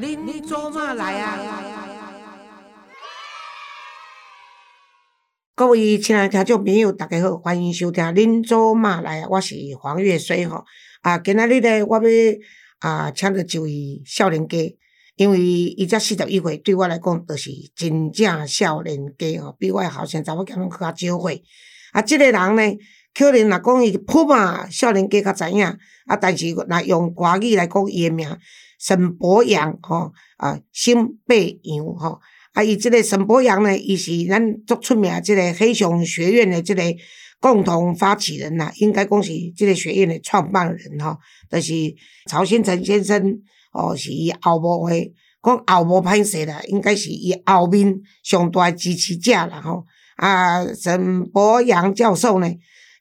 恁恁做嘛来啊？各位亲爱听众朋友，大家好，欢迎收听《恁做嘛来》啊！我是黄月水吼啊！今仔日咧，我要啊，请到一位少年家，因为伊才四十一岁，对我来讲，就是真正少年家吼，比我后生查某囝拢较少岁。啊，即个人呢，可能若讲伊普嘛少年家较知影，啊，但是若用华语来讲，伊诶名沈博阳吼啊，沈贝阳吼。啊，伊即个沈博阳呢，伊是咱足出名即个黑熊学院的即个共同发起人呐，应该讲是即个学院的创办人吼，就是曹新成先生哦，是伊后幕的，讲后幕歹势啦，应该是伊后面上大支持者啦吼。啊，沈博阳教授呢，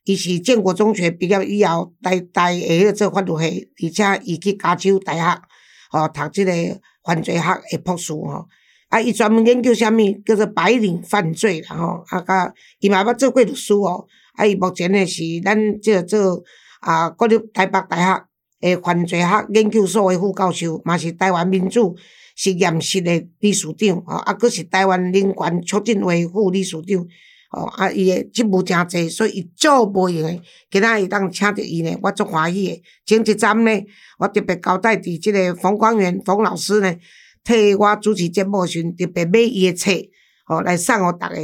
伊是建国中学毕业以后，待待下个做法律系，而且伊去加州大学哦读即个犯罪学的博士吼。啊，伊专门研究啥物叫做白领犯罪啦吼，啊，甲伊嘛捌做过律师哦。啊，伊目前呢是咱即个做啊国立台北大学诶犯罪学研究所诶副教授，嘛是台湾民主实验室诶理事长吼，啊，佫是台湾人权促进会副理事长哦，啊，伊诶职务诚济，所以伊做无用诶。今仔日当请着伊呢，我足欢喜诶。前一站呢，我特别交代伫即个冯光远冯老师呢。替我主持节目时，特别买伊诶册，哦来送互逐个。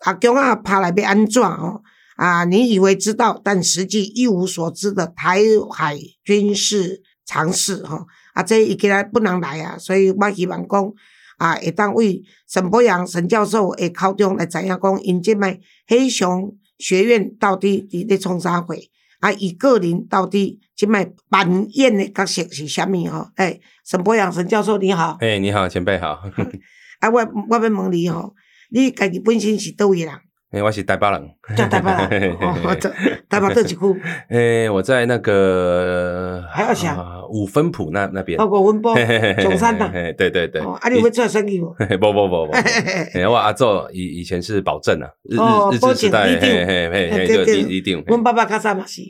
阿强啊，拍来要安怎吼？啊，你以为知道，但实际一无所知的台海军事常识吼。啊，这伊今仔不能来啊，所以我希望讲啊，会当为沈博阳沈教授诶口中来知影讲，因即卖黑熊学院到底伫咧创啥货？啊，伊个人到底即卖扮演的角色是啥物吼？诶。沈博阳，沈教授你好。哎，你好，前辈好。啊，我我要问你吼，你家己本身是倒位人？哎，我是台北人。叫台北人。哦，这 台北倒一区？哎，我在那个还要想五分埔那那边。包括温波、中山的。对对对。啊，你会做生意不？不不不不。我阿祖以以前是保证啊，日日日时代，嘿一定。阮爸爸较早嘛是，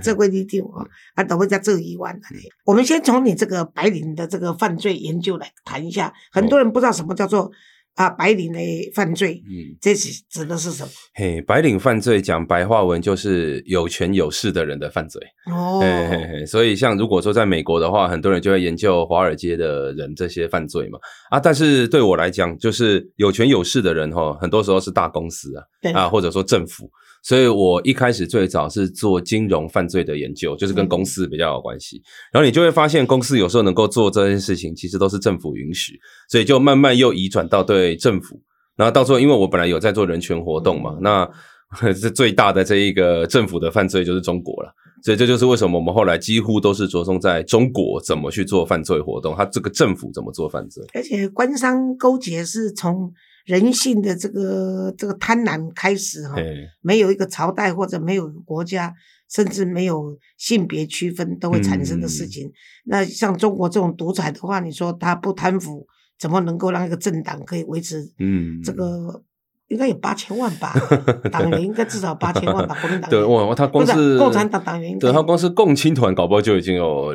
做过一定啊，啊，都会在做一万。我们先从你这个白领的这个犯罪研究来谈一下，很多人不知道什么叫做。啊，白领的犯罪，嗯，这是指的是什么？嘿，白领犯罪讲白话文就是有权有势的人的犯罪。哦，嘿嘿嘿，所以像如果说在美国的话，很多人就会研究华尔街的人这些犯罪嘛。啊，但是对我来讲，就是有权有势的人哈，很多时候是大公司啊，啊，或者说政府。所以我一开始最早是做金融犯罪的研究，就是跟公司比较有关系。然后你就会发现，公司有时候能够做这件事情，其实都是政府允许，所以就慢慢又移转到对政府。然后到时候，因为我本来有在做人权活动嘛，那 这最大的这一个政府的犯罪就是中国了。所以这就是为什么我们后来几乎都是着重在中国怎么去做犯罪活动，他这个政府怎么做犯罪，而且官商勾结是从。人性的这个这个贪婪开始哈，没有一个朝代或者没有国家，甚至没有性别区分都会产生的事情。那像中国这种独裁的话，你说他不贪腐，怎么能够让一个政党可以维持？嗯，这个应该有八千万吧，党员应该至少八千万吧，国民党对哇，他光是共产党党员，对他光是共青团搞不好就已经有。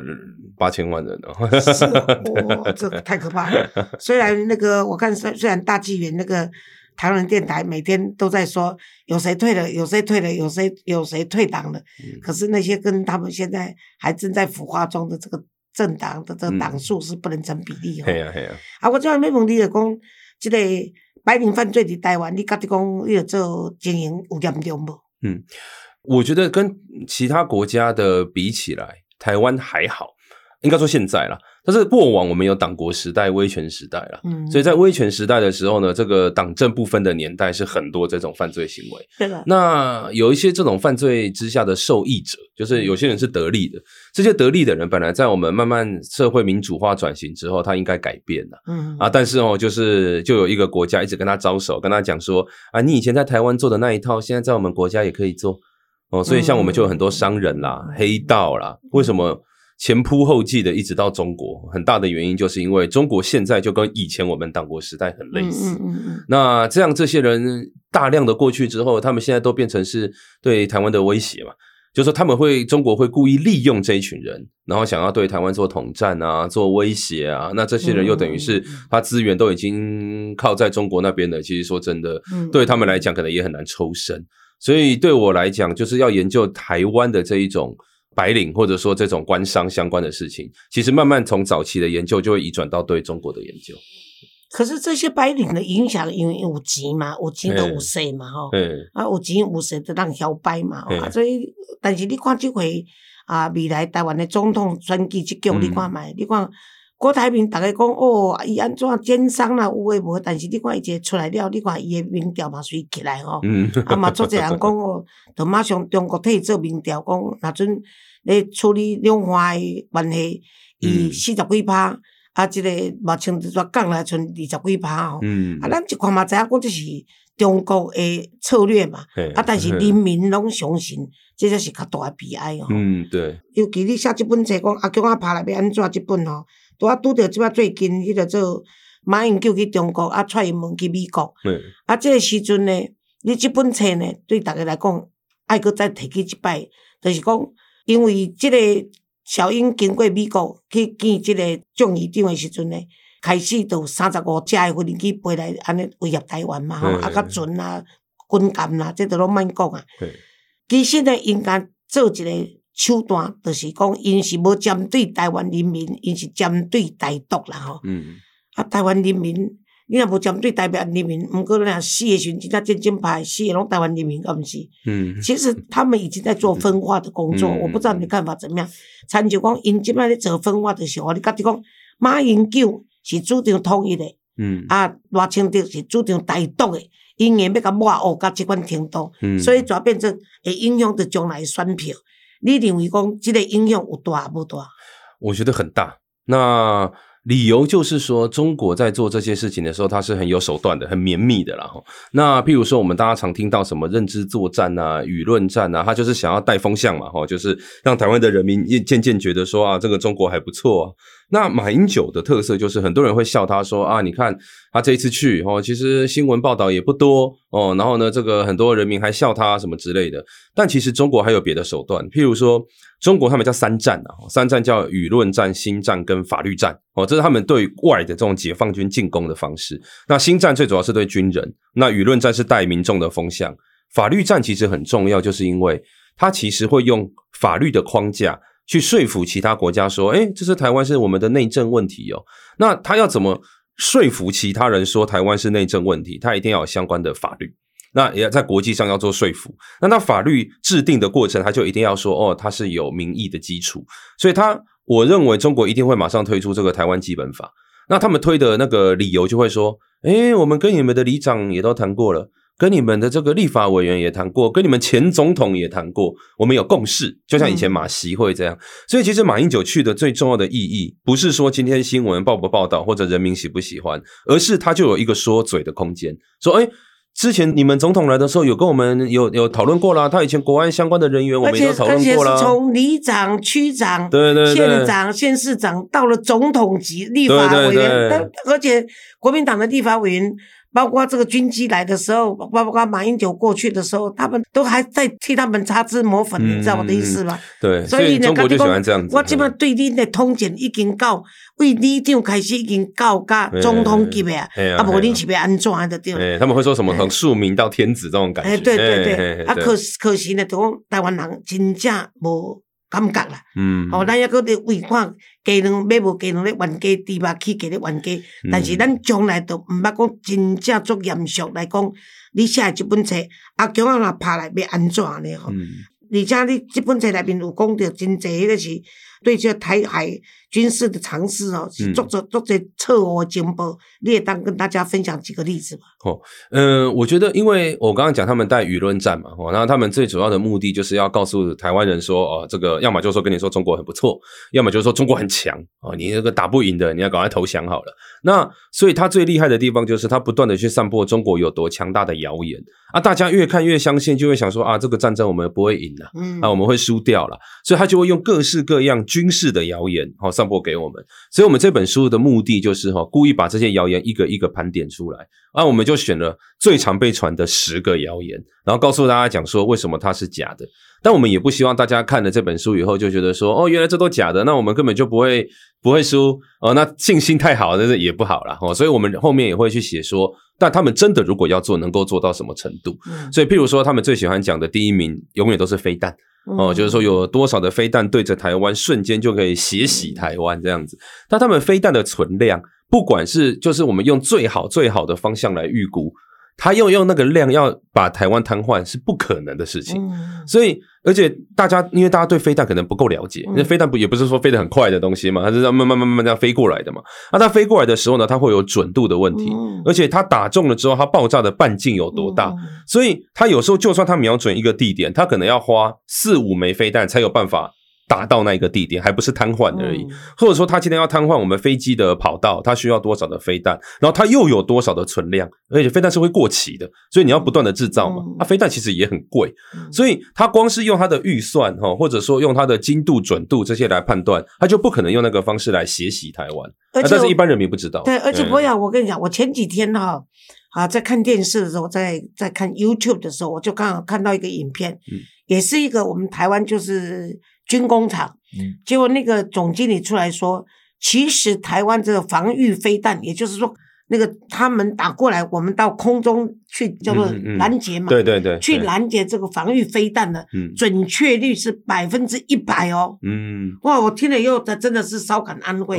八千万人了，是哇，这个太可怕了。虽然那个我看，虽虽然大纪元那个台湾电台每天都在说有谁退了，有谁退了，有谁有谁退党了，可是那些跟他们现在还正在腐化中的这个政党的这个党数是不能成比例。系啊系啊。啊，我最后要问你，就讲这个白领犯罪伫台湾，你觉得讲你做经营有严重不？嗯，我觉得跟其他国家的比起来，台湾还好。应该说现在了，但是过往我们有党国时代、威权时代了，嗯，所以在威权时代的时候呢，这个党政不分的年代是很多这种犯罪行为。对的。那有一些这种犯罪之下的受益者，就是有些人是得利的。这些得利的人本来在我们慢慢社会民主化转型之后，他应该改变了，嗯啊，但是哦，就是就有一个国家一直跟他招手，跟他讲说啊，你以前在台湾做的那一套，现在在我们国家也可以做哦。所以像我们就有很多商人啦、黑道啦，为什么？前仆后继的一直到中国，很大的原因就是因为中国现在就跟以前我们党国时代很类似。那这样这些人大量的过去之后，他们现在都变成是对台湾的威胁嘛？就说他们会中国会故意利用这一群人，然后想要对台湾做统战啊，做威胁啊。那这些人又等于是他资源都已经靠在中国那边了。其实说真的，对他们来讲可能也很难抽身。所以对我来讲，就是要研究台湾的这一种白领或者说这种官商相关的事情，其实慢慢从早期的研究就会移转到对中国的研究。可是这些白领的影响，因为有钱嘛，有钱都有势嘛，吼，啊，有钱有势就当摇摆嘛，啊，所以，但是你看这回啊，未来台湾的总统选举这局，你看卖，你看郭台铭大家讲哦，伊安怎奸商啦，有诶无？但是你看伊一出来了，你看伊诶民调嘛随起来吼，啊嘛，做者人讲哦，就马上中国替伊做民调，讲若阵咧处理两岸诶关系，伊四十几趴。啊，即个目前就说讲来，剩二十几趴吼。啊，咱一看嘛，知影讲这是中国诶策略嘛。啊，但是人民拢相信，这才是较大诶悲哀吼。嗯，对。尤其你写即本册，讲阿强阿，拍来要安怎即本吼？拄啊拄着即摆最近迄个做马英九去中国，啊，蔡英文去美国。啊，即个时阵呢，你即本册呢，对逐个来讲，爱搁再提起一摆，就是讲，因为即个。小英经过美国去见即个众议长的时阵呢，开始就三十五只的无人机飞来，安尼威胁台湾嘛吼，啊，甲船啊、军舰啦，这都拢免讲啊。其实呢，应该做一个手段，就是讲，因是无针对台湾人民，因是针对台独啦吼。嗯。啊，台湾人民。你若无针对台湾人民，毋过若死诶时阵，真正真正派死诶拢台湾人民，敢毋是？嗯，其实他们已经在做分化的工作，我不知道你看法怎么样。参就讲，因即摆咧做分化的时候，你家己讲，马英九是主张统一诶，嗯，啊，赖清德是主张台独诶，因硬要甲抹黑到即款程度，嗯，所以就变成会影响着将来选票。你认为讲，这个影响有大不大？我觉得很大。那。理由就是说，中国在做这些事情的时候，它是很有手段的，很绵密的啦。那譬如说，我们大家常听到什么认知作战啊、舆论战啊，他就是想要带风向嘛，哈，就是让台湾的人民渐渐觉得说啊，这个中国还不错。那马英九的特色就是，很多人会笑他说啊，你看他这一次去哦，其实新闻报道也不多哦，然后呢，这个很多人民还笑他什么之类的。但其实中国还有别的手段，譬如说，中国他们叫三战啊，三战叫舆论战、新战跟法律战哦，这是他们对外的这种解放军进攻的方式。那新战最主要是对军人，那舆论战是带民众的风向，法律战其实很重要，就是因为它其实会用法律的框架。去说服其他国家说，哎，这是台湾是我们的内政问题哦。那他要怎么说服其他人说台湾是内政问题？他一定要有相关的法律，那也要在国际上要做说服。那那法律制定的过程，他就一定要说，哦，它是有民意的基础。所以，他我认为中国一定会马上推出这个台湾基本法。那他们推的那个理由就会说，哎，我们跟你们的里长也都谈过了。跟你们的这个立法委员也谈过，跟你们前总统也谈过，我们有共识，就像以前马习会这样。所以其实马英九去的最重要的意义，不是说今天新闻报不报道或者人民喜不喜欢，而是他就有一个说嘴的空间。说，哎，之前你们总统来的时候，有跟我们有有讨论过啦。他以前国安相关的人员，我们都讨论过了。从里长、区长、对对县长、县市长，到了总统级立法委员，而且国民党的立法委员。包括这个军机来的时候，包括马英九过去的时候，他们都还在替他们擦脂抹粉，你知道我的意思吗？对，所以中国就喜欢这样子。我基本上对你的通检已经到，为里长开始已经到噶总统级别啊，啊，不你是要安怎的对？他们会说什么从庶民到天子这种感觉？哎，对对对，啊，可可惜呢，台湾人真正无。感觉啦，嗯哦，咱抑搁咧为看鸡卵买无鸡卵咧冤家，猪肉起价咧冤家，但是咱将来都毋捌讲真正足严肃来讲，你写即本册，阿强啊若拍来要安怎呢？吼，而且你即本册内面有讲着真济迄个是。对这台海军事的尝试哦，是做做做这策我情报，你也当跟大家分享几个例子吧。哦，嗯，我觉得，因为我刚刚讲他们带舆论战嘛，哦，然后他们最主要的目的就是要告诉台湾人说，哦，这个要么就说跟你说中国很不错，要么就是说中国很强，哦，你那个打不赢的，你要赶快投降好了。那所以他最厉害的地方就是他不断的去散播中国有多强大的谣言啊，大家越看越相信，就会想说啊，这个战争我们不会赢了，嗯，啊，我们会输掉了，所以他就会用各式各样。军事的谣言，哦，散播给我们。所以，我们这本书的目的就是哈，故意把这些谣言一个一个盘点出来，啊，我们就选了最常被传的十个谣言，然后告诉大家讲说为什么它是假的。但我们也不希望大家看了这本书以后就觉得说，哦，原来这都假的，那我们根本就不会不会输哦，那信心太好，那是也不好了哦。所以我们后面也会去写说，但他们真的如果要做，能够做到什么程度？所以，譬如说，他们最喜欢讲的第一名，永远都是飞弹哦，就是说有多少的飞弹对着台湾，瞬间就可以血洗台湾这样子。但他们飞弹的存量，不管是就是我们用最好最好的方向来预估。他又用那个量要把台湾瘫痪是不可能的事情，所以而且大家因为大家对飞弹可能不够了解，那飞弹不也不是说飞得很快的东西嘛，它是要慢慢慢慢这样飞过来的嘛。那它飞过来的时候呢，它会有准度的问题，而且它打中了之后，它爆炸的半径有多大？所以它有时候就算它瞄准一个地点，它可能要花四五枚飞弹才有办法。打到那一个地点，还不是瘫痪而已，或者说他今天要瘫痪我们飞机的跑道，他需要多少的飞弹，然后他又有多少的存量，而且飞弹是会过期的，所以你要不断的制造嘛。那飞弹其实也很贵，所以他光是用他的预算哈，或者说用他的精度、准度这些来判断，他就不可能用那个方式来血洗台湾。而但是一般人民不知道。对，而且博雅，我跟你讲，我前几天哈啊在看电视的时候，在在看 YouTube 的时候，我就刚好看到一个影片，也是一个我们台湾就是。军工厂，结果那个总经理出来说，其实台湾这个防御飞弹，也就是说，那个他们打过来，我们到空中去叫做拦截嘛，对对对，去拦截这个防御飞弹的准确率是百分之一百哦。嗯，哇，我听了以后，他真的是稍感安慰。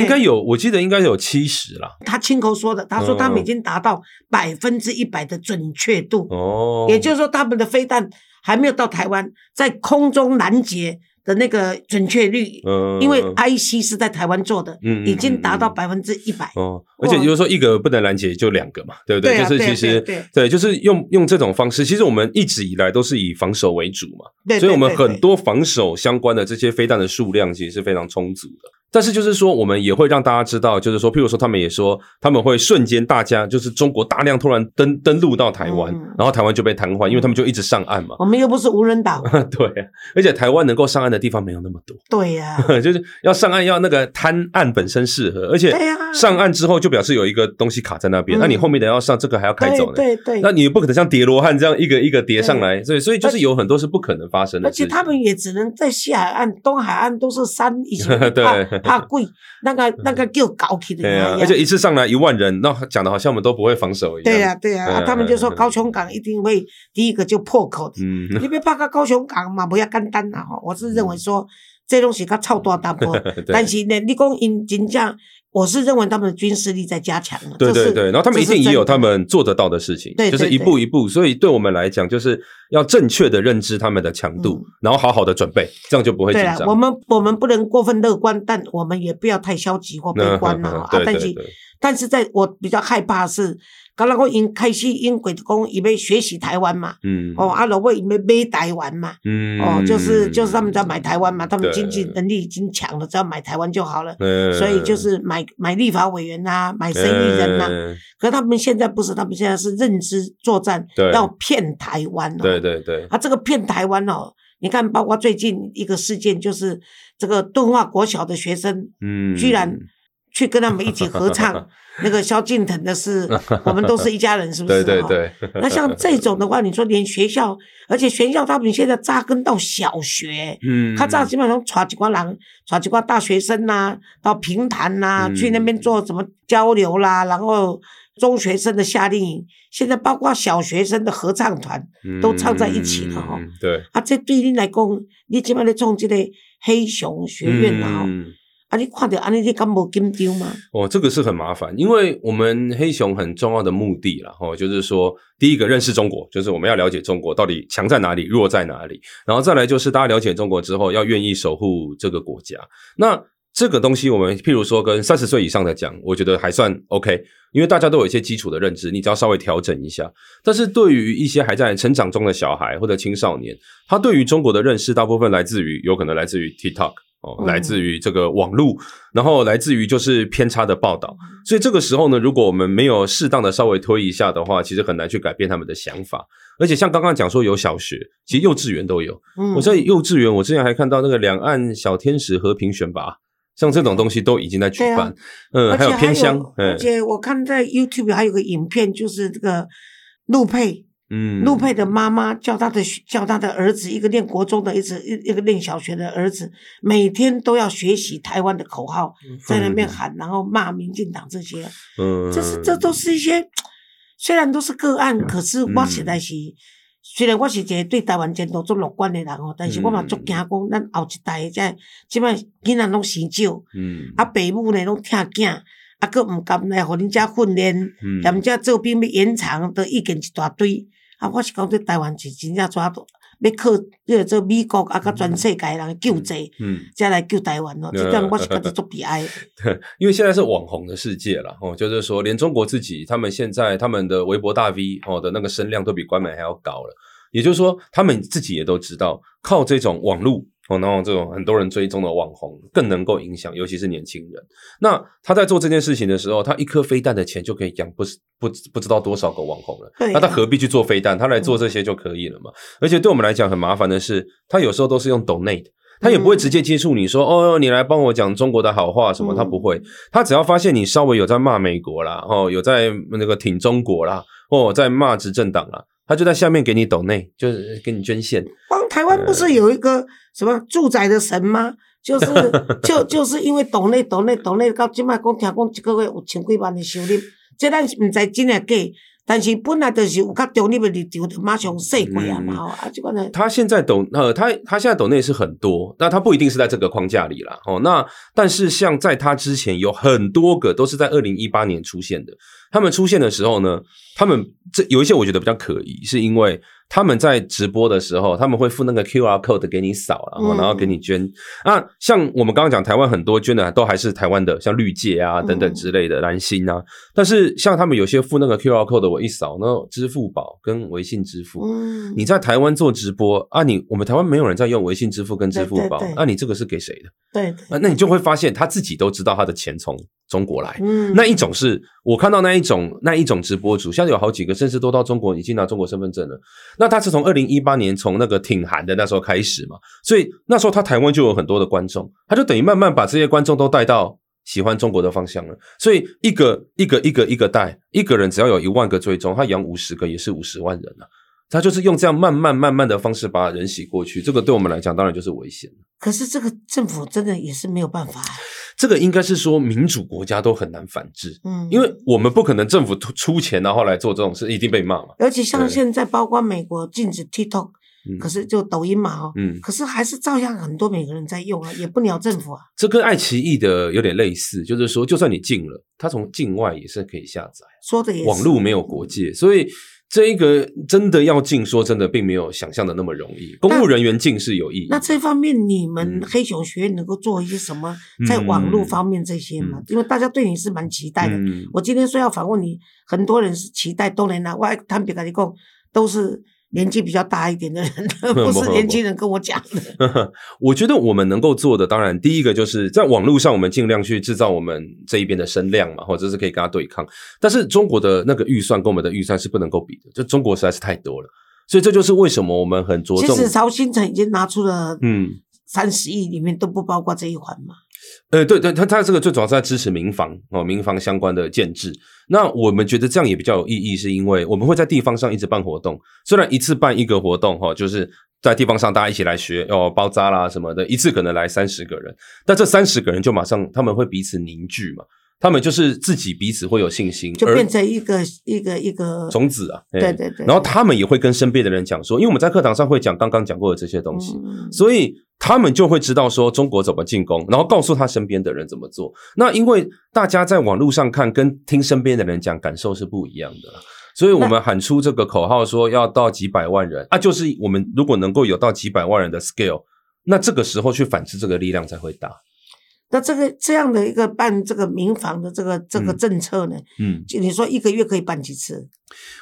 应该有，我记得应该有七十了。他亲口说的，他说他们已经达到百分之一百的准确度。哦，也就是说，他们的飞弹。还没有到台湾，在空中拦截的那个准确率，因为 IC 是在台湾做的，已经达到百分之一百。哦，而且就是说一个不能拦截就两个嘛，对不对？就是其实对，就是用用这种方式，其实我们一直以来都是以防守为主嘛，所以我们很多防守相关的这些飞弹的数量其实是非常充足的。但是就是说，我们也会让大家知道，就是说，譬如说，他们也说他们会瞬间，大家就是中国大量突然登登陆到台湾，然后台湾就被瘫痪，因为他们就一直上岸嘛。我们又不是无人岛。对，而且台湾能够上岸的地方没有那么多。对呀，就是要上岸要那个滩岸本身适合，而且上岸之后就表示有一个东西卡在那边，那你后面的要上这个还要开走呢。对对。那你不可能像叠罗汉这样一个一个叠上来，所以所以就是有很多是不可能发生的。而且他们也只能在西海岸、东海岸都是山，以前怕 怕贵。那个那个就搞起的，对啊，而且一次上来一万人，那讲的好像我们都不会防守一样。对呀，对呀，他们就说高雄港一定会第一个就破口的，你别怕个高雄港嘛，不要简单呐哈。我是认为说这东西它超大大波，但是呢，你讲因真正。我是认为他们的军事力在加强了，对对对，然后他们一定也有他们做得到的事情，就是一步一步。所以对我们来讲，就是要正确的认知他们的强度，然后好好的准备，这样就不会紧张。我们我们不能过分乐观，但我们也不要太消极或悲观了啊。但是，但是在我比较害怕是。刚刚我因开始因鬼讲，伊要学习台湾嘛，哦，阿，老外伊要买台湾嘛，哦，就是就是他们在买台湾嘛，他们经济能力已经强了，只要买台湾就好了，所以就是买买立法委员呐，买生意人呐，可他们现在不是，他们现在是认知作战，要骗台湾哦，对对对，啊，这个骗台湾哦，你看，包括最近一个事件，就是这个敦化国小的学生，嗯，居然。去跟他们一起合唱 那个萧敬腾的是，我们都是一家人，是不是？对对对。那像这种的话，你说连学校，而且学校他们现在扎根到小学，嗯，他这样基本上传几挂人，传几挂大学生呐，到平潭呐，去那边做什么交流啦，然后中学生的夏令营，现在包括小学生的合唱团都唱在一起了哈。对。啊，这对你来讲，你起码在创这个黑熊学院啊。啊！你看到安尼，你敢无紧张吗？哦，这个是很麻烦，因为我们黑熊很重要的目的啦，吼，就是说，第一个认识中国，就是我们要了解中国到底强在哪里，弱在哪里，然后再来就是大家了解中国之后，要愿意守护这个国家。那这个东西，我们譬如说跟三十岁以上的讲，我觉得还算 OK，因为大家都有一些基础的认知，你只要稍微调整一下。但是对于一些还在成长中的小孩或者青少年，他对于中国的认识，大部分来自于有可能来自于 TikTok。哦，来自于这个网络，然后来自于就是偏差的报道，所以这个时候呢，如果我们没有适当的稍微推一下的话，其实很难去改变他们的想法。而且像刚刚讲说有小学，其实幼稚园都有。我在幼稚园，我之前还看到那个两岸小天使和平选拔，像这种东西都已经在举办。嗯，还有偏乡，而且我看在 YouTube 还有个影片，就是这个陆佩。嗯，陆佩的妈妈叫他的叫他的儿子，一个念国中的，一直一一个念小学的儿子，每天都要学习台湾的口号，在那边喊，然后骂民进党这些。嗯，这是这都是一些，虽然都是个案，可是我实在是，虽然我是一个对台湾前途做乐观的人哦，但是我嘛足惊讲，咱后一代在即摆囡仔拢生少，嗯，啊，父母呢拢疼囝，啊，佫毋甘来互恁遮训练，嗯，踮遮做兵要延长都意见一大堆。啊，我是讲这台湾是真正抓要靠要做美国啊，甲全世界人救济，嗯，才来救台湾咯。这点我是觉得做悲哀。对，因为现在是网红的世界了哦，就是说，连中国自己，他们现在他们的微博大 V 哦的那个声量都比官媒还要高了。也就是说，他们自己也都知道，靠这种网络。哦，然后这种很多人追踪的网红更能够影响，尤其是年轻人。那他在做这件事情的时候，他一颗飞弹的钱就可以养不不不知道多少个网红了。那他何必去做飞弹？他来做这些就可以了嘛。而且对我们来讲很麻烦的是，他有时候都是用 donate，他也不会直接接触你说哦，你来帮我讲中国的好话什么，他不会。他只要发现你稍微有在骂美国啦，哦，有在那个挺中国啦，哦，在骂执政党啦。他就在下面给你抖内，就是给你捐献。光台湾不是有一个什么住宅的神吗？就是 就就是因为岛内岛内岛内到今麦讲听讲一个月有千几万的收入，这咱唔知真诶假。但是本来就是有较重要的立场，就马上说过啊嘛。啊，这个呢，他现在抖呃，他他现在抖内是很多，那他不一定是在这个框架里啦。哦。那但是像在他之前有很多个都是在二零一八年出现的。他们出现的时候呢，他们这有一些我觉得比较可疑，是因为。他们在直播的时候，他们会附那个 Q R code 给你扫，然后然后给你捐。那像我们刚刚讲，台湾很多捐的都还是台湾的，像绿界啊等等之类的蓝心啊。但是像他们有些附那个 Q R code，我一扫，那支付宝跟微信支付，你在台湾做直播啊，你我们台湾没有人在用微信支付跟支付宝，那你这个是给谁的？对，那你就会发现他自己都知道他的钱从中国来。嗯那一种是我看到那一种那一种直播主，现在有好几个，甚至都到中国已经拿中国身份证了。那他是从二零一八年从那个挺韩的那时候开始嘛，所以那时候他台湾就有很多的观众，他就等于慢慢把这些观众都带到喜欢中国的方向了。所以一个一个一个一个带，一个人只要有一万个追踪，他养五十个也是五十万人啊。他就是用这样慢慢慢慢的方式把人洗过去，这个对我们来讲当然就是危险可是这个政府真的也是没有办法。这个应该是说民主国家都很难反制，嗯，因为我们不可能政府出出钱然后来做这种事，一定被骂嘛。而且像现在包括美国禁止 TikTok，可是就抖音嘛，哈，嗯，可是还是照样很多美国人在用啊，也不鸟政府啊。这跟爱奇艺的有点类似，就是说就算你禁了，它从境外也是可以下载。说的也网络没有国界，所以。这一个真的要进，说真的，并没有想象的那么容易。公务人员进是有意义。那这方面，你们黑熊学院能够做一些什么，在网络方面这些吗？因为大家对你是蛮期待的。我今天说要访问你，很多人是期待都能拿，我坦白跟你讲，都是。年纪比较大一点的人，不是年轻人跟我讲的。我觉得我们能够做的，当然第一个就是在网络上，我们尽量去制造我们这一边的声量嘛，或者是可以跟他对抗。但是中国的那个预算跟我们的预算是不能够比的，就中国实在是太多了。所以这就是为什么我们很着重。其实曹新成已经拿出了，嗯，三十亿里面都不包括这一环嘛。呃，对对，他他这个最主要是在支持民房哦，民房相关的建制。那我们觉得这样也比较有意义，是因为我们会在地方上一直办活动，虽然一次办一个活动哈，就是在地方上大家一起来学哦包扎啦什么的，一次可能来三十个人，但这三十个人就马上他们会彼此凝聚嘛。他们就是自己彼此会有信心，就变成一个一个一个种子啊。对对对。然后他们也会跟身边的人讲说，因为我们在课堂上会讲刚刚讲过的这些东西，所以他们就会知道说中国怎么进攻，然后告诉他身边的人怎么做。那因为大家在网络上看跟听身边的人讲感受是不一样的，所以我们喊出这个口号说要到几百万人啊，就是我们如果能够有到几百万人的 scale，那这个时候去反制这个力量才会大。那这个这样的一个办这个民房的这个这个政策呢？嗯，就你说一个月可以办几次？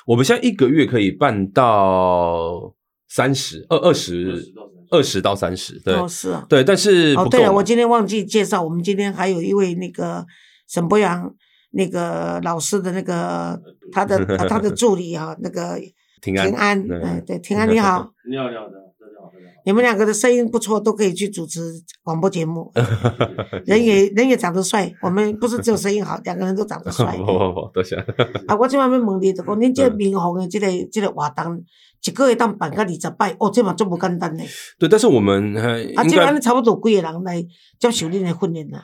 我们现在一个月可以办到三十二二十二十到三十，对，是啊，对，但是哦，对了，我今天忘记介绍，我们今天还有一位那个沈博阳那个老师的那个 他的他的助理啊，那个平安，嗯，对，平安 你好，你好，你好。你们两个的声音不错，都可以去主持广播节目。人也人也长得帅，我们不是只有声音好，两个人都长得帅。不不不，多谢。啊，我今晚要问你，就讲恁这民红的这个这个活动，一个月当办个二十摆，哦，这嘛足不简单呢。对，但是我们啊，这安差不多几个人来接受恁的训练呢？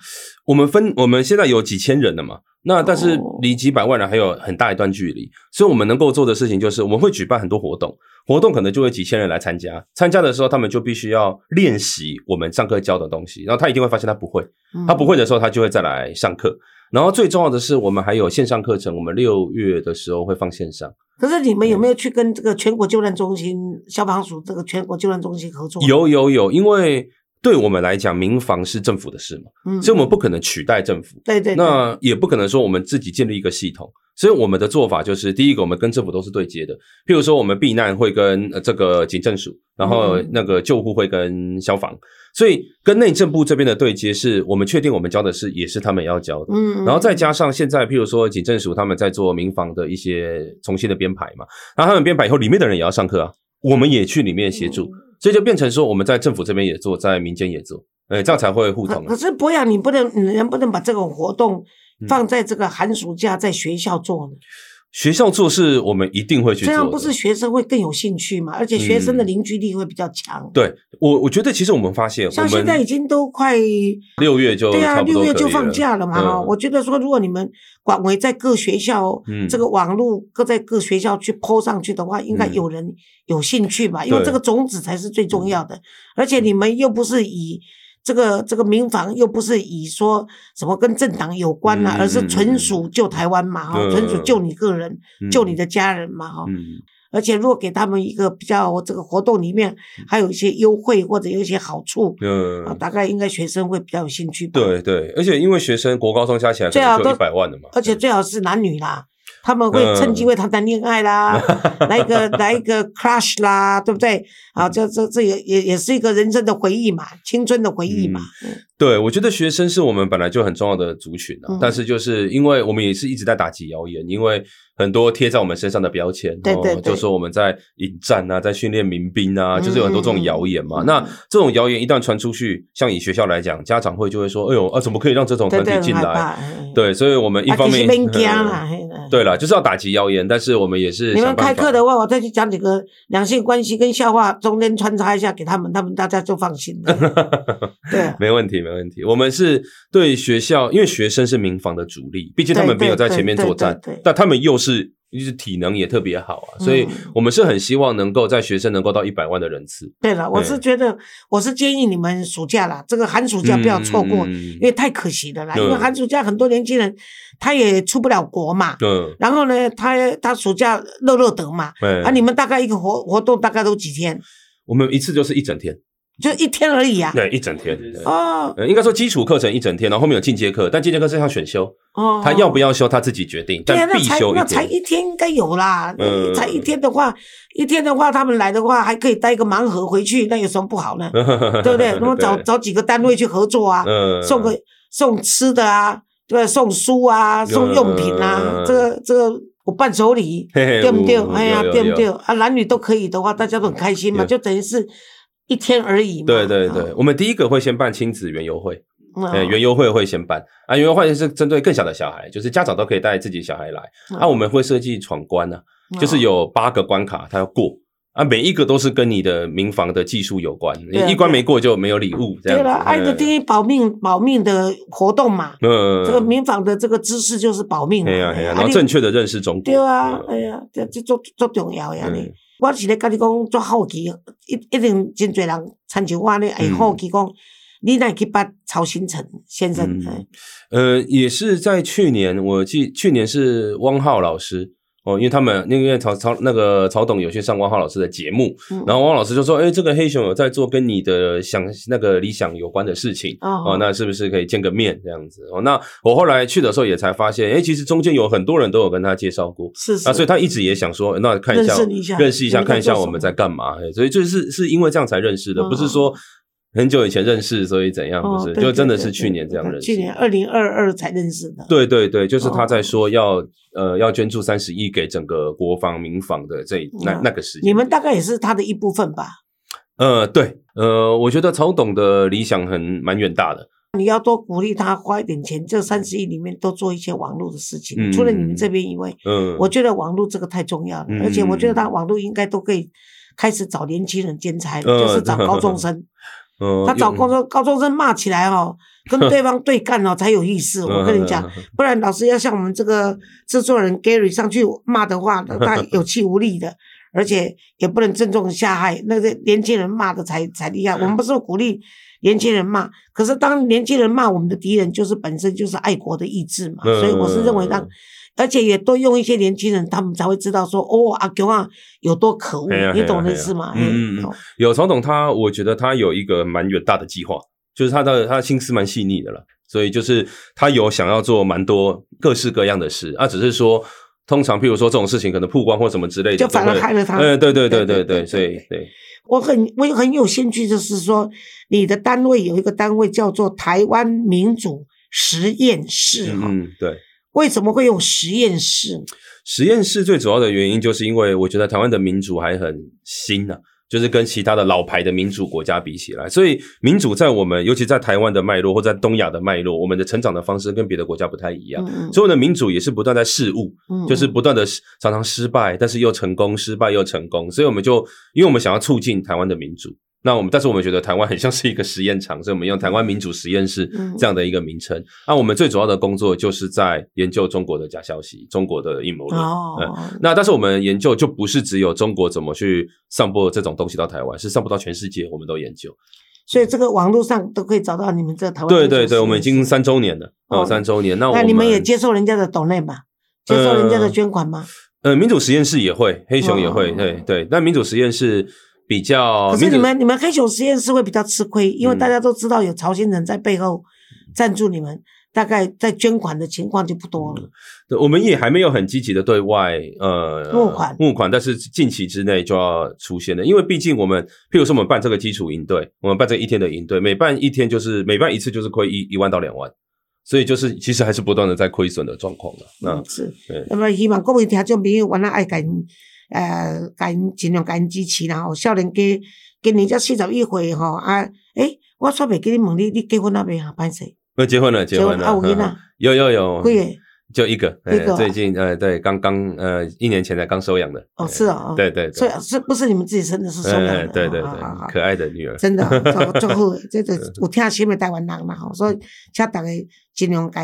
我们分，我们现在有几千人了嘛。那但是离几百万人还有很大一段距离，所以我们能够做的事情就是我们会举办很多活动，活动可能就会几千人来参加。参加的时候，他们就必须要练习我们上课教的东西，然后他一定会发现他不会，他不会的时候，他就会再来上课。然后最重要的是，我们还有线上课程，我们六月的时候会放线上。可是你们有没有去跟这个全国救援中心、消防署这个全国救援中心合作？有有有，因为。对我们来讲，民防是政府的事嘛，所以我们不可能取代政府。对对，那也不可能说我们自己建立一个系统。所以我们的做法就是，第一个，我们跟政府都是对接的。譬如说，我们避难会跟这个警政署，然后那个救护会跟消防。所以跟内政部这边的对接，是我们确定我们教的是，也是他们要教的。嗯，然后再加上现在，譬如说警政署他们在做民防的一些重新的编排嘛，然后他们编排以后，里面的人也要上课啊，我们也去里面协助。所以就变成说，我们在政府这边也做，在民间也做，哎，这样才会互通。可是博雅，你不能，你能不能把这个活动放在这个寒暑假在学校做呢？学校做事，我们一定会去做。这样不是学生会更有兴趣嘛？而且学生的凝聚力会比较强。对我，我觉得其实我们发现，像现在已经都快六月就对啊，六月就放假了嘛。哈，我觉得说，如果你们广为在各学校这个网络各在各学校去抛上去的话，应该有人有兴趣吧？因为这个种子才是最重要的。而且你们又不是以。这个这个民防又不是以说什么跟政党有关呐，而是纯属救台湾嘛，哈，纯属救你个人，救你的家人嘛，哈。而且如果给他们一个比较这个活动里面还有一些优惠或者有一些好处，嗯，大概应该学生会比较有兴趣。对对，而且因为学生国高中加起来最好都一百万的嘛，而且最好是男女啦。他们会趁机会谈谈恋爱啦，来一个来一个 crush 啦，对不对？啊，这这这也也也是一个人生的回忆嘛，青春的回忆嘛。对，我觉得学生是我们本来就很重要的族群啊，但是就是因为我们也是一直在打击谣言，因为。很多贴在我们身上的标签，对对，就说我们在引战啊，在训练民兵啊，就是有很多这种谣言嘛。那这种谣言一旦传出去，像以学校来讲，家长会就会说：“哎呦啊，怎么可以让这种团体进来？”对，所以我们一方面对了，就是要打击谣言，但是我们也是你们开课的话，我再去讲几个两性关系跟笑话，中间穿插一下给他们，他们大家就放心了。对，没问题，没问题。我们是对学校，因为学生是民防的主力，毕竟他们没有在前面作战，但他们又是。是，就是体能也特别好啊，所以我们是很希望能够在学生能够到一百万的人次。对了，我是觉得，我是建议你们暑假啦，这个寒暑假不要错过，因为太可惜了啦。因为寒暑假很多年轻人他也出不了国嘛，嗯，然后呢，他他暑假乐乐得嘛，啊，你们大概一个活活动大概都几天？我们一次就是一整天。就一天而已啊！对，一整天哦。应该说基础课程一整天，然后后面有进阶课，但进阶课是像选修哦，他要不要修他自己决定，但必修那才一天应该有啦。嗯，才一天的话，一天的话，他们来的话还可以带一个盲盒回去，那有什么不好呢？对不对？那么找找几个单位去合作啊，送个送吃的啊，对送书啊，送用品啊，这个这个我伴手礼，对不对？哎呀，对不对？啊，男女都可以的话，大家都很开心嘛，就等于是。一天而已嘛。对对对，我们第一个会先办亲子园游会，呃，园游会会先办。啊，园游会是针对更小的小孩，就是家长都可以带自己小孩来。啊，我们会设计闯关呢，就是有八个关卡，他要过。啊，每一个都是跟你的民房的技术有关，你一关没过就没有礼物。对了，爱的第一保命保命的活动嘛，嗯，这个民房的这个知识就是保命。哎呀哎呀，然后正确的认识中国。对啊，哎呀，这这做做重要呀你。我是咧甲你讲做好奇，一一定真侪人参照我咧，会好奇讲，你哪去捌曹新成先生？呃，也是在去年，我记去年是汪浩老师。哦，因为他们因为曹曹那个曹董有去上汪浩老师的节目，然后汪老师就说：“哎，这个黑熊有在做跟你的想那个理想有关的事情哦，那是不是可以见个面这样子？”哦，那我后来去的时候也才发现，哎，其实中间有很多人都有跟他介绍过，是啊，所以他一直也想说，那看一下认识一下，看一下我们在干嘛。所以就是是因为这样才认识的，不是说。很久以前认识，所以怎样不是？就真的是去年这样认识。去年二零二二才认识的。对对对，就是他在说要呃要捐助三十亿给整个国防民防的这那那个时间。你们大概也是他的一部分吧？呃，对，呃，我觉得曹董的理想很蛮远大的。你要多鼓励他花一点钱，这三十亿里面多做一些网络的事情。除了你们这边以外，嗯，我觉得网络这个太重要了，而且我觉得他网络应该都可以开始找年轻人兼差，就是找高中生。他找高中高中生骂起来哦，跟对方对干哦才有意思。我跟你讲，不然老师要像我们这个制作人 Gary 上去骂的话，他 有气无力的，而且也不能正中下害。那个年轻人骂的才才厉害。我们不是鼓励。年轻人骂，可是当年轻人骂我们的敌人，就是本身就是爱国的意志嘛。所以我是认为让，而且也多用一些年轻人，他们才会知道说，哦，阿公啊有多可恶，你懂的意思吗？嗯嗯，有曹总他，我觉得他有一个蛮远大的计划，就是他的他的心思蛮细腻的了，所以就是他有想要做蛮多各式各样的事，啊，只是说通常譬如说这种事情可能曝光或什么之类的，就反而害了他。嗯，对对对对对，所以对。我很我很有兴趣，就是说，你的单位有一个单位叫做台湾民主实验室，哈，嗯，对，为什么会用实验室？实验室最主要的原因，就是因为我觉得台湾的民主还很新呢。就是跟其他的老牌的民主国家比起来，所以民主在我们，尤其在台湾的脉络或在东亚的脉络，我们的成长的方式跟别的国家不太一样。所以，我的民主也是不断在试误，就是不断的常常失败，但是又成功，失败又成功。所以，我们就因为我们想要促进台湾的民主。那我们，但是我们觉得台湾很像是一个实验场，所以我们用台湾民主实验室这样的一个名称。那我们最主要的工作就是在研究中国的假消息、中国的阴谋论。哦那但是我们研究就不是只有中国怎么去散播这种东西到台湾，是散播到全世界，我们都研究。所以这个网络上都可以找到你们这台湾。对对对，我们已经三周年了哦，三周年。那那你们也接受人家的抖内吗？接受人家的捐款吗？呃，民主实验室也会，黑熊也会，对对。那民主实验室。比较，可是你们你们黑熊实验室会比较吃亏，因为大家都知道有朝鲜人在背后赞助你们，大概在捐款的情况就不多了。对，我们也还没有很积极的对外呃募款募款，但是近期之内就要出现了，因为毕竟我们，譬如说我们办这个基础营队，我们办这一天的营队，每办一天就是每办一次就是亏一一万到两万，所以就是其实还是不断的在亏损的状况的。那是，那么希望各位听众朋友我那爱跟。呃，因尽量因支持啦吼，少年家今年才四十一岁吼啊，诶，我煞袂记你问你，你结婚了没啊？歹势？我结婚了，结婚了，啊有囡仔？有有有，几个？就一个，一个最近呃，对，刚刚呃，一年前才刚收养的。哦，是哦，对对，所以是不是你们自己生的？是收养的。对对对，可爱的女儿。真的，祝福，这个有听心的台湾人嘛吼，所以请大家尽量给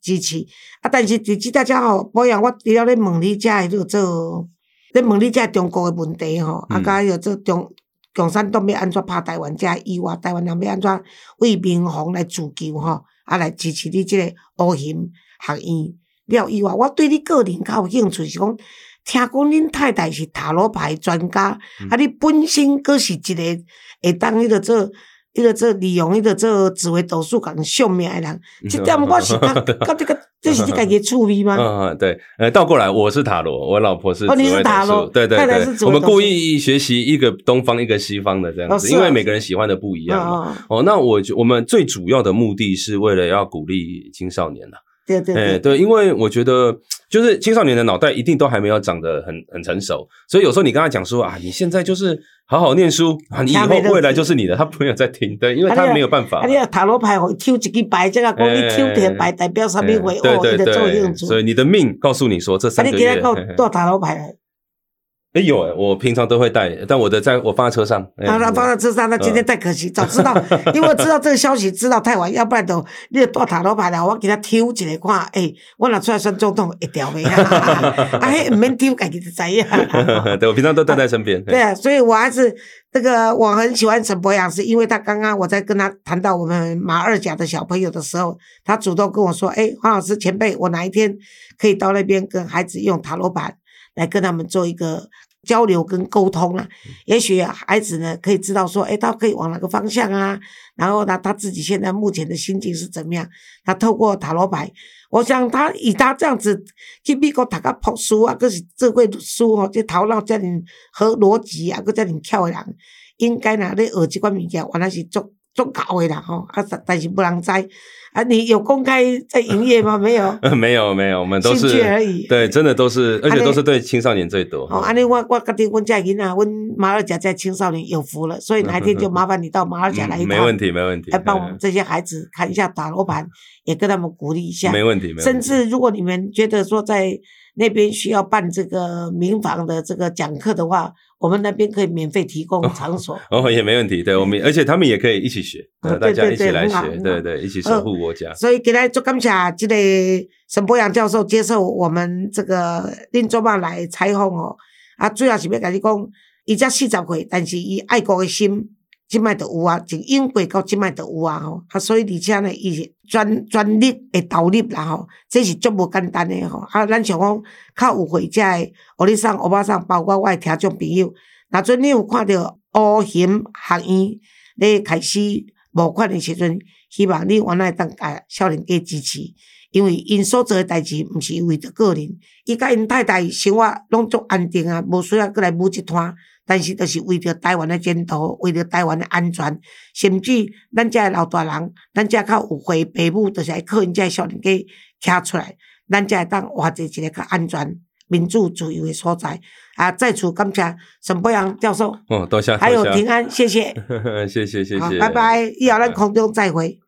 支持。啊，但是直接大家吼，保养我除了咧问你，遮会做做。咧问你遮中国诶问题吼，啊，甲迄个做中共产党要安怎拍台湾遮以外，台湾人要安怎为民防来自救吼，啊，来支持你即个乌型学院了以外，我对你个人较有兴趣是讲，听讲恁太太是塔罗牌专家，啊，你本身佫是一个会当迄个做。一个这利用一个这紫微斗数讲秀命的人，这点我是他，他这个这是你家己趣味吗？嗯，对，呃，倒过来，我是塔罗，我老婆是哦，你是塔罗，对对对，我们故意学习一个东方一个西方的这样子，因为每个人喜欢的不一样嘛。哦，那我我们最主要的目的是为了要鼓励青少年呐。对对对，对，因为我觉得就是青少年的脑袋一定都还没有长得很很成熟，所以有时候你跟他讲说啊，你现在就是好好念书啊，你以后未来就是你的，他朋友在听，对，因为他没有办法。啊，你塔罗牌会抽一个牌，这个讲你抽的牌代表什么会哦，你的作用。所以你的命告诉你说这三个月。啊，你今日到塔罗牌。哎有哎，我平常都会带，但我的在我放在车上。啊，那放在车上，那今天太可惜，早知道，因为知道这个消息知道太晚，要不然都你大塔罗牌了，我给他抽一个看，哎，我拿出来算总统一条没啊？啊，嘿，唔免抽，家己就知呀。对，我平常都带在身边。对啊，所以我还是这个我很喜欢陈博洋，是因为他刚刚我在跟他谈到我们马二甲的小朋友的时候，他主动跟我说，哎，黄老师前辈，我哪一天可以到那边跟孩子用塔罗牌。来跟他们做一个交流跟沟通啊，也许孩子呢可以知道说，哎，他可以往哪个方向啊？然后呢，他自己现在目前的心情是怎么样？他透过塔罗牌，我想他以他这样子去美国读个博书啊，可是智慧书哦，这头脑这样和逻辑啊，搁这样巧的人，应该呢，咧学这款物件，原来是足足搞的啦吼，啊，但是不人知。啊，你有公开在营业吗？没有，没有，没有，我们都是兴趣而已。对，真的都是，而且都是对青少年最多。哦，安尼我我家己阮家囡仔，阮马尔甲在青少年有福了，所以哪一天就麻烦你到马尔甲来一趟，没问题，没问题，来帮我们这些孩子看一下打罗盘，也跟他们鼓励一下，没问题，没问题。甚至如果你们觉得说在那边需要办这个民房的这个讲课的话。我们那边可以免费提供场所哦，也没问题。对我们，而且他们也可以一起学，大家一起来学，对对，一起守护国家。所以，给大家做感谢，这个沈博阳教授接受我们这个林卓茂来采访哦。啊，主要是要跟你讲，伊才四十岁，但是伊爱国的心。即摆就有啊，从永过到即摆就有啊吼，啊所以而且呢，伊是专专利会投入啦吼，这是足无简单诶吼。啊，咱想讲较有会者的，互你送、欧巴桑，包括我的听众朋友，若阵你有看到乌行学院咧开始募款的时阵，希望你原来当甲少年家支持，因为因所做诶代志毋是为着个人，伊甲因太太生活拢足安定啊，无需要过来舞一摊。但是，就是为着台湾的前途，为着台湾的安全，甚至咱遮老大人，咱遮较有回父母，就是爱靠因遮少年家徛出来，咱才会当活在一个较安全、民主、自由的所在。啊，再次感谢沈博阳教授。哦，多谢。还有平安，谢谢。谢谢谢谢。拜拜，以后咱空中再会。